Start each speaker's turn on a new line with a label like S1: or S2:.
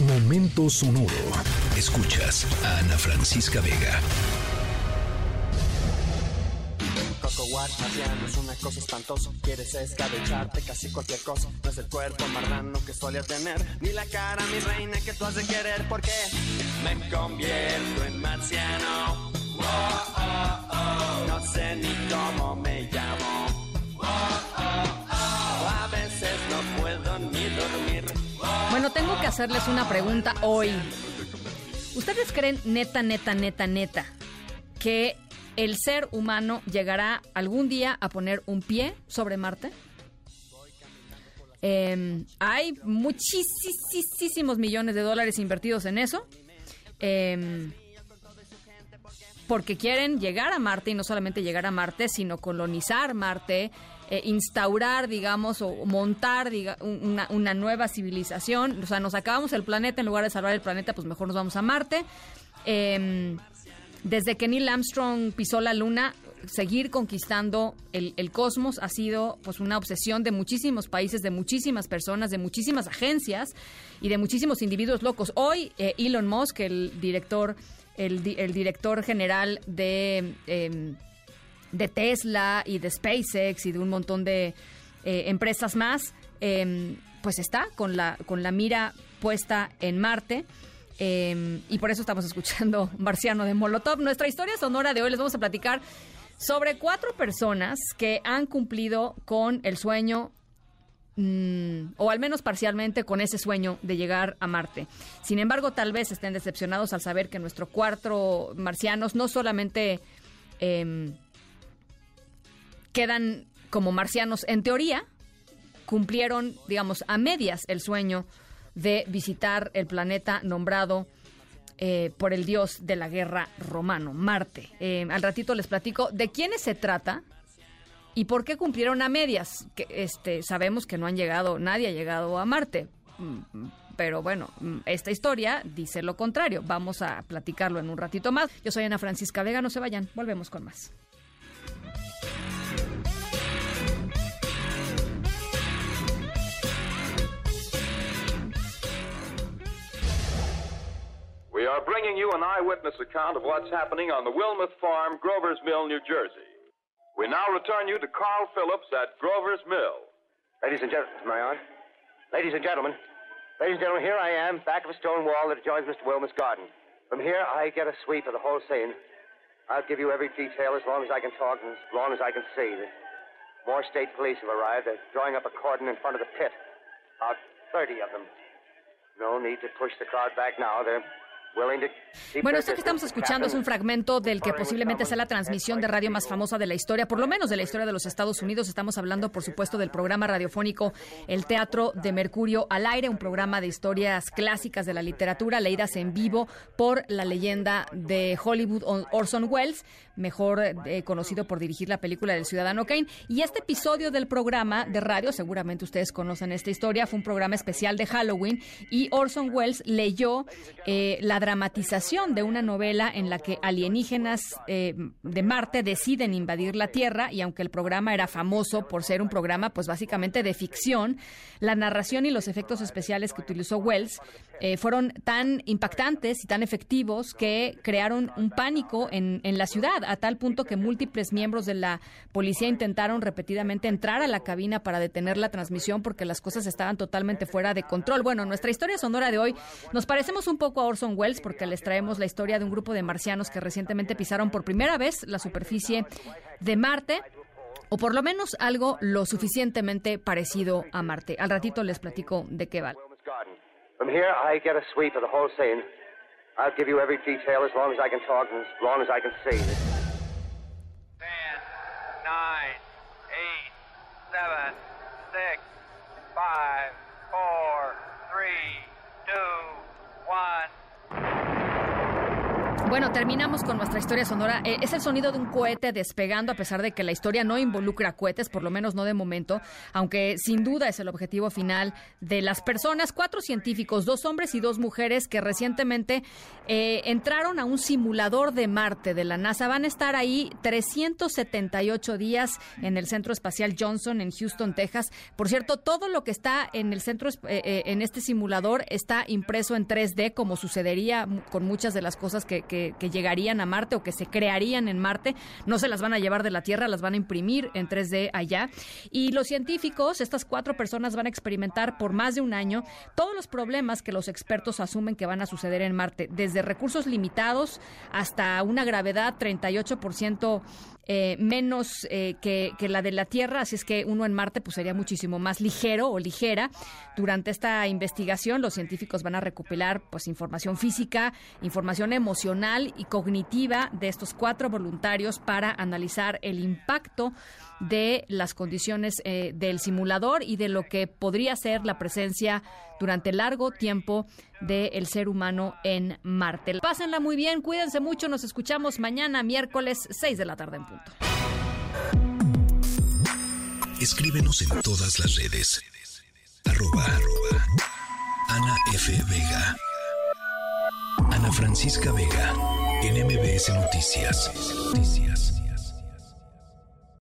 S1: Momento sonoro. Escuchas a Ana Francisca Vega.
S2: Coco Watch marciano es una cosa espantosa. Quieres escabecharte casi cualquier cosa. No es el cuerpo marrano que solías tener, ni la cara, mi reina, que tú has de querer. Porque me convierto en marciano. Oh, oh, oh. No sé ni cómo me
S3: hacerles una pregunta hoy. ¿Ustedes creen neta, neta, neta, neta que el ser humano llegará algún día a poner un pie sobre Marte? Eh, hay muchísimos millones de dólares invertidos en eso. Eh, porque quieren llegar a Marte y no solamente llegar a Marte, sino colonizar Marte, eh, instaurar, digamos, o montar diga, una, nueva civilización. O sea, nos acabamos el planeta, en lugar de salvar el planeta, pues mejor nos vamos a Marte. Eh, desde que Neil Armstrong pisó la Luna, seguir conquistando el, el, cosmos ha sido pues una obsesión de muchísimos países, de muchísimas personas, de muchísimas agencias y de muchísimos individuos locos. Hoy eh, Elon Musk, el director, el, el director general de, eh, de, Tesla y de SpaceX y de un montón de eh, empresas más, em, pues está con la, con la mira puesta en Marte. Eh, y por eso estamos escuchando Marciano de Molotov. Nuestra historia sonora de hoy les vamos a platicar sobre cuatro personas que han cumplido con el sueño mmm, o al menos parcialmente con ese sueño de llegar a Marte. Sin embargo, tal vez estén decepcionados al saber que nuestros cuatro marcianos no solamente eh, quedan como marcianos en teoría, cumplieron, digamos, a medias el sueño de visitar el planeta nombrado eh, por el dios de la guerra romano, Marte. Eh, al ratito les platico de quiénes se trata y por qué cumplieron a medias. Que, este, sabemos que no han llegado, nadie ha llegado a Marte. Pero bueno, esta historia dice lo contrario. Vamos a platicarlo en un ratito más. Yo soy Ana Francisca Vega, no se vayan, volvemos con más.
S4: Are bringing you an eyewitness account of what's happening on the Wilmuth Farm, Grover's Mill, New Jersey. We now return you to Carl Phillips at Grover's Mill.
S5: Ladies and gentlemen, Marion. Ladies and gentlemen. Ladies and gentlemen, here I am, back of a stone wall that adjoins Mr. Wilmuth's garden. From here, I get a sweep of the whole scene. I'll give you every detail as long as I can talk and as long as I can see. The more state police have arrived. They're drawing up a cordon in front of the pit. About 30 of them. No need to push the crowd back now. They're
S3: Bueno, esto que estamos escuchando es un fragmento del que posiblemente sea la transmisión de radio más famosa de la historia, por lo menos de la historia de los Estados Unidos. Estamos hablando, por supuesto, del programa radiofónico El Teatro de Mercurio al Aire, un programa de historias clásicas de la literatura leídas en vivo por la leyenda de Hollywood Orson Welles, mejor eh, conocido por dirigir la película del Ciudadano Kane. Y este episodio del programa de radio, seguramente ustedes conocen esta historia, fue un programa especial de Halloween y Orson Welles leyó eh, la dramatización de una novela en la que alienígenas eh, de Marte deciden invadir la Tierra y aunque el programa era famoso por ser un programa pues básicamente de ficción, la narración y los efectos especiales que utilizó Wells eh, fueron tan impactantes y tan efectivos que crearon un pánico en, en la ciudad a tal punto que múltiples miembros de la policía intentaron repetidamente entrar a la cabina para detener la transmisión porque las cosas estaban totalmente fuera de control. Bueno, nuestra historia sonora de hoy nos parecemos un poco a Orson Welles porque les traemos la historia de un grupo de marcianos que recientemente pisaron por primera vez la superficie de Marte o por lo menos algo lo suficientemente parecido a Marte. Al ratito les platico de qué va.
S5: From
S3: Bueno, terminamos con nuestra historia sonora. Eh, es el sonido de un cohete despegando, a pesar de que la historia no involucra cohetes, por lo menos no de momento, aunque sin duda es el objetivo final de las personas. Cuatro científicos, dos hombres y dos mujeres, que recientemente eh, entraron a un simulador de Marte de la NASA. Van a estar ahí 378 días en el Centro Espacial Johnson en Houston, Texas. Por cierto, todo lo que está en el centro, eh, en este simulador, está impreso en 3D, como sucedería con muchas de las cosas que, llegarían a Marte o que se crearían en Marte. No se las van a llevar de la Tierra, las van a imprimir en 3D allá. Y los científicos, estas cuatro personas, van a experimentar por más de un año todos los problemas que los expertos asumen que van a suceder en Marte, desde recursos limitados hasta una gravedad 38% eh, menos eh, que, la de la Tierra, así es que uno en Marte pues sería muchísimo más ligero o ligera. Durante esta investigación los científicos van a recopilar pues información física, información emocional y cognitiva de estos cuatro voluntarios para analizar el impacto de las condiciones eh, del simulador y de lo que podría ser la presencia durante largo tiempo del ser humano en Marte. Pásenla muy bien, cuídense mucho, nos escuchamos mañana miércoles 6 de la tarde en punto.
S1: Escríbenos en todas las redes. Arroba, Ana F. Vega. Ana Francisca Vega. En MBS Noticias. Noticias.